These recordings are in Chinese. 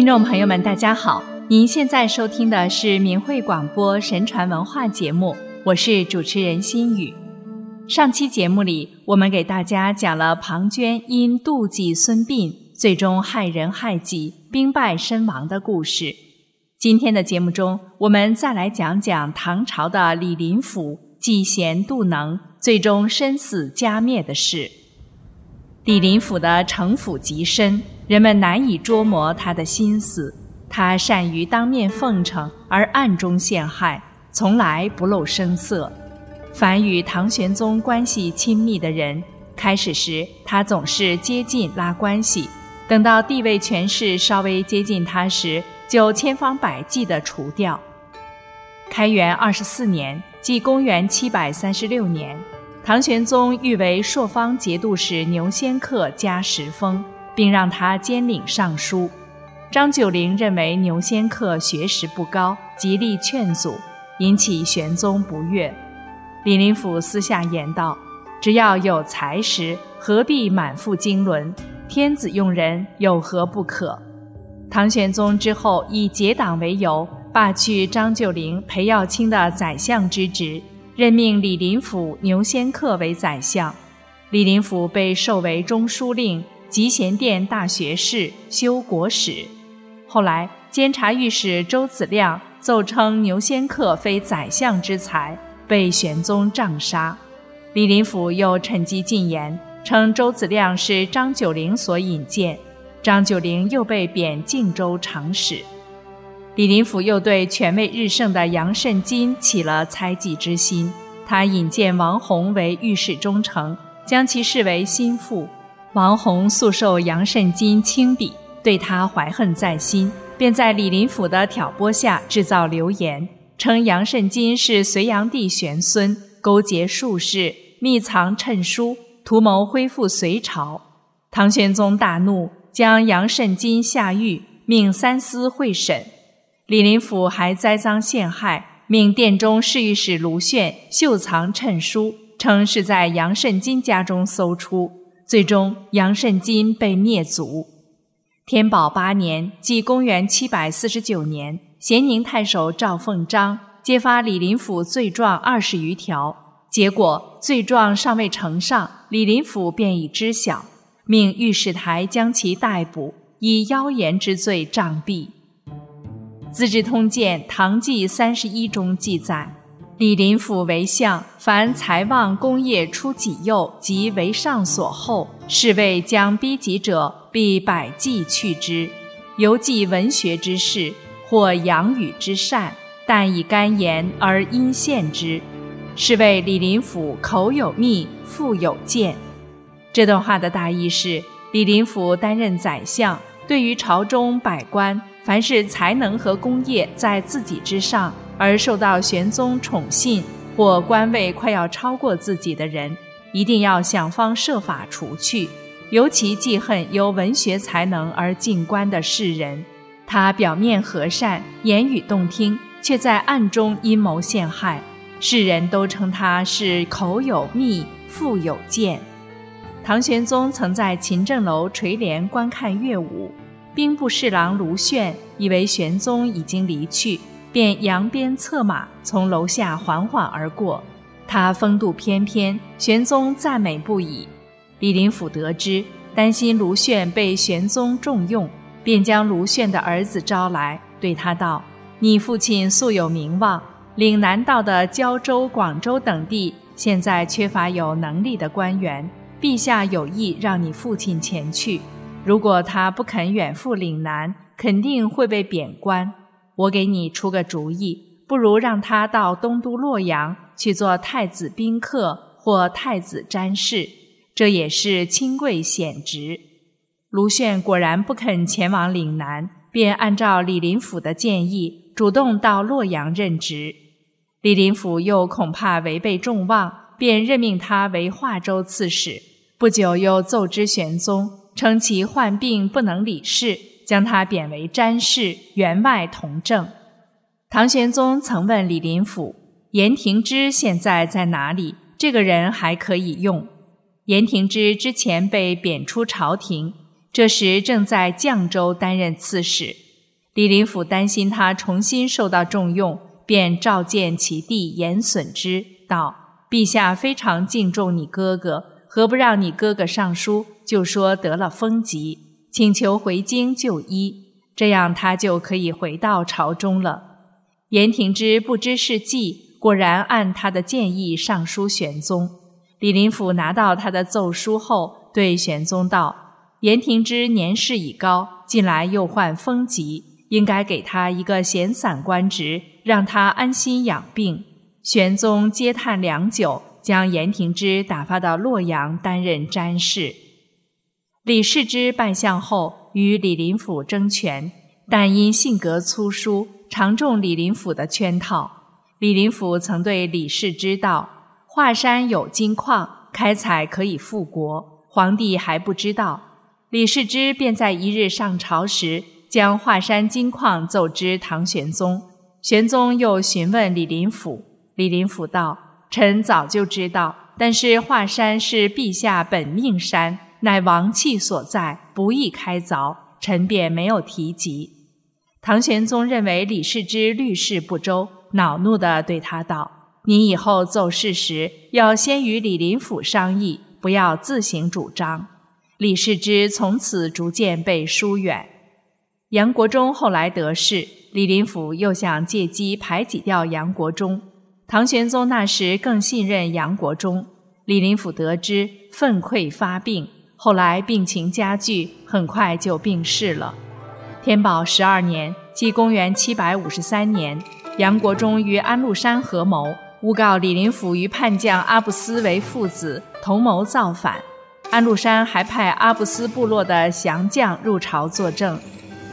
听众朋友们，大家好！您现在收听的是明慧广播神传文化节目，我是主持人心雨。上期节目里，我们给大家讲了庞涓因妒忌孙膑，最终害人害己，兵败身亡的故事。今天的节目中，我们再来讲讲唐朝的李林甫嫉贤妒能，最终身死家灭的事。李林甫的城府极深，人们难以捉摸他的心思。他善于当面奉承，而暗中陷害，从来不露声色。凡与唐玄宗关系亲密的人，开始时他总是接近拉关系，等到地位权势稍微接近他时，就千方百计地除掉。开元二十四年，即公元七百三十六年。唐玄宗欲为朔方节度使牛仙客加十封，并让他兼领尚书。张九龄认为牛仙客学识不高，极力劝阻，引起玄宗不悦。李林甫私下言道：“只要有才识，何必满腹经纶？天子用人，有何不可？”唐玄宗之后以结党为由，罢去张九龄、裴耀卿的宰相之职。任命李林甫、牛仙客为宰相，李林甫被授为中书令、集贤殿大学士、修国史。后来，监察御史周子亮奏称牛仙客非宰相之才，被玄宗杖杀。李林甫又趁机进言，称周子亮是张九龄所引荐，张九龄又被贬靖州长史。李林甫又对权位日盛的杨慎金起了猜忌之心，他引荐王弘为御史中丞，将其视为心腹。王弘素受杨慎金轻鄙，对他怀恨在心，便在李林甫的挑拨下制造流言，称杨慎金是隋炀帝玄孙，勾结术士，密藏谶书，图谋恢复隋朝。唐玄宗大怒，将杨慎金下狱，命三司会审。李林甫还栽赃陷害，命殿中侍御史卢铉秀藏谶书，称是在杨慎金家中搜出。最终，杨慎金被灭族。天宝八年，即公元七百四十九年，咸宁太守赵凤章揭发李林甫罪状二十余条，结果罪状尚未呈上，李林甫便已知晓，命御史台将其逮捕，以妖言之罪杖毙。《资治通鉴·唐纪三十一》中记载，李林甫为相，凡财旺功业出己右及为上所厚，是谓将逼己者，必百计去之。犹记文学之事，或养语之善，但以干言而因献之，是谓李林甫口有蜜，腹有剑。这段话的大意是：李林甫担任宰相，对于朝中百官。凡是才能和功业在自己之上，而受到玄宗宠信或官位快要超过自己的人，一定要想方设法除去。尤其记恨由文学才能而进官的士人，他表面和善，言语动听，却在暗中阴谋陷害。世人都称他是口有蜜，腹有剑。唐玄宗曾在勤政楼垂帘观看乐舞。兵部侍郎卢铉以为玄宗已经离去，便扬鞭策马从楼下缓缓而过。他风度翩翩，玄宗赞美不已。李林甫得知，担心卢铉被玄宗重用，便将卢铉的儿子招来，对他道：“你父亲素有名望，岭南道的胶州、广州等地，现在缺乏有能力的官员。陛下有意让你父亲前去。”如果他不肯远赴岭南，肯定会被贬官。我给你出个主意，不如让他到东都洛阳去做太子宾客或太子詹事，这也是亲贵显职。卢铉果然不肯前往岭南，便按照李林甫的建议，主动到洛阳任职。李林甫又恐怕违背众望，便任命他为华州刺史。不久又奏知玄宗。称其患病不能理事，将他贬为詹事，员外同政。唐玄宗曾问李林甫：“严廷之现在在哪里？这个人还可以用。”严廷之之前被贬出朝廷，这时正在绛州担任刺史，李林甫担心他重新受到重用，便召见其弟严损之，道：“陛下非常敬重你哥哥，何不让你哥哥上书，就说得了风疾，请求回京就医，这样他就可以回到朝中了。”严廷之不知是计，果然按他的建议上书玄宗。李林甫拿到他的奏书后，对玄宗道：“严廷之年事已高，近来又患风疾。”应该给他一个闲散官职，让他安心养病。玄宗嗟叹良久，将严廷之打发到洛阳担任詹事。李世之拜相后，与李林甫争权，但因性格粗疏，常中李林甫的圈套。李林甫曾对李世之道：“华山有金矿，开采可以富国，皇帝还不知道。”李世之便在一日上朝时。将华山金矿奏知唐玄宗，玄宗又询问李林甫。李林甫道：“臣早就知道，但是华山是陛下本命山，乃王气所在，不易开凿，臣便没有提及。”唐玄宗认为李世之虑事不周，恼怒地对他道：“你以后奏事时，要先与李林甫商议，不要自行主张。”李世之从此逐渐被疏远。杨国忠后来得势，李林甫又想借机排挤掉杨国忠。唐玄宗那时更信任杨国忠。李林甫得知，愤愧发病，后来病情加剧，很快就病逝了。天宝十二年，即公元七百五十三年，杨国忠与安禄山合谋，诬告李林甫与叛将阿布斯为父子，同谋造反。安禄山还派阿布斯部落的降将入朝作证。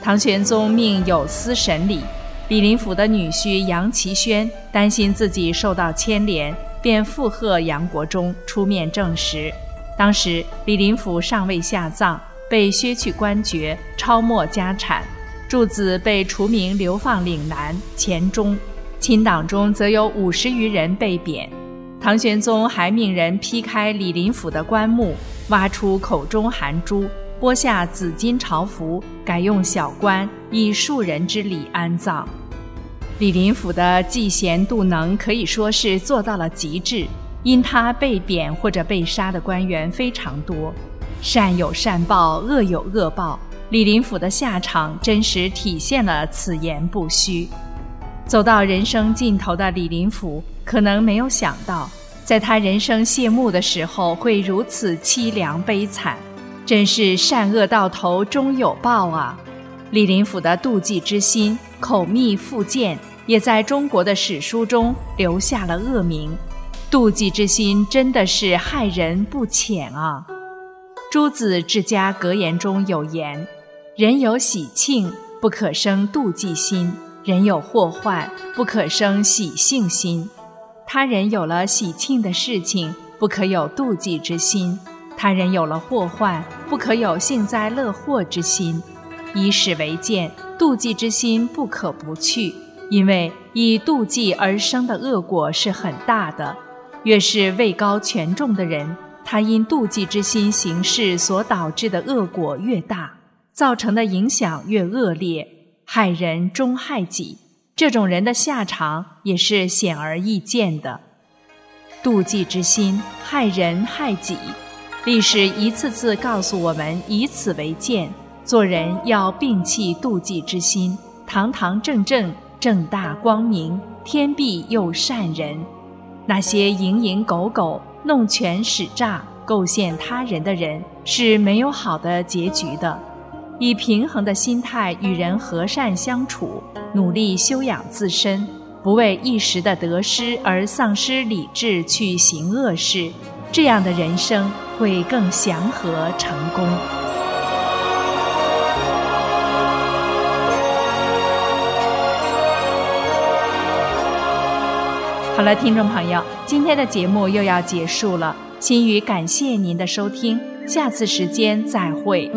唐玄宗命有司审理，李林甫的女婿杨奇轩担心自己受到牵连，便附和杨国忠出面证实。当时李林甫尚未下葬，被削去官爵，抄没家产，柱子被除名流放岭南、黔中。亲党中则有五十余人被贬。唐玄宗还命人劈开李林甫的棺木，挖出口中含珠。剥下紫金朝服，改用小棺，以庶人之礼安葬。李林甫的嫉贤妒能可以说是做到了极致，因他被贬或者被杀的官员非常多。善有善报，恶有恶报。李林甫的下场真实体现了此言不虚。走到人生尽头的李林甫，可能没有想到，在他人生谢幕的时候会如此凄凉悲惨。真是善恶到头终有报啊！李林甫的妒忌之心、口蜜腹剑，也在中国的史书中留下了恶名。妒忌之心真的是害人不浅啊！朱子治家格言中有言：“人有喜庆，不可生妒忌心；人有祸患，不可生喜庆心。他人有了喜庆的事情，不可有妒忌之心。”他人有了祸患，不可有幸灾乐祸之心；以史为鉴，妒忌之心不可不去，因为以妒忌而生的恶果是很大的。越是位高权重的人，他因妒忌之心行事所导致的恶果越大，造成的影响越恶劣，害人终害己。这种人的下场也是显而易见的。妒忌之心害人害己。历史一次次告诉我们，以此为鉴，做人要摒弃妒忌之心，堂堂正正、正大光明，天必佑善人。那些蝇营狗苟、弄权使诈、构陷他人的人，是没有好的结局的。以平衡的心态与人和善相处，努力修养自身，不为一时的得失而丧失理智去行恶事。这样的人生会更祥和成功。好了，听众朋友，今天的节目又要结束了，心雨感谢您的收听，下次时间再会。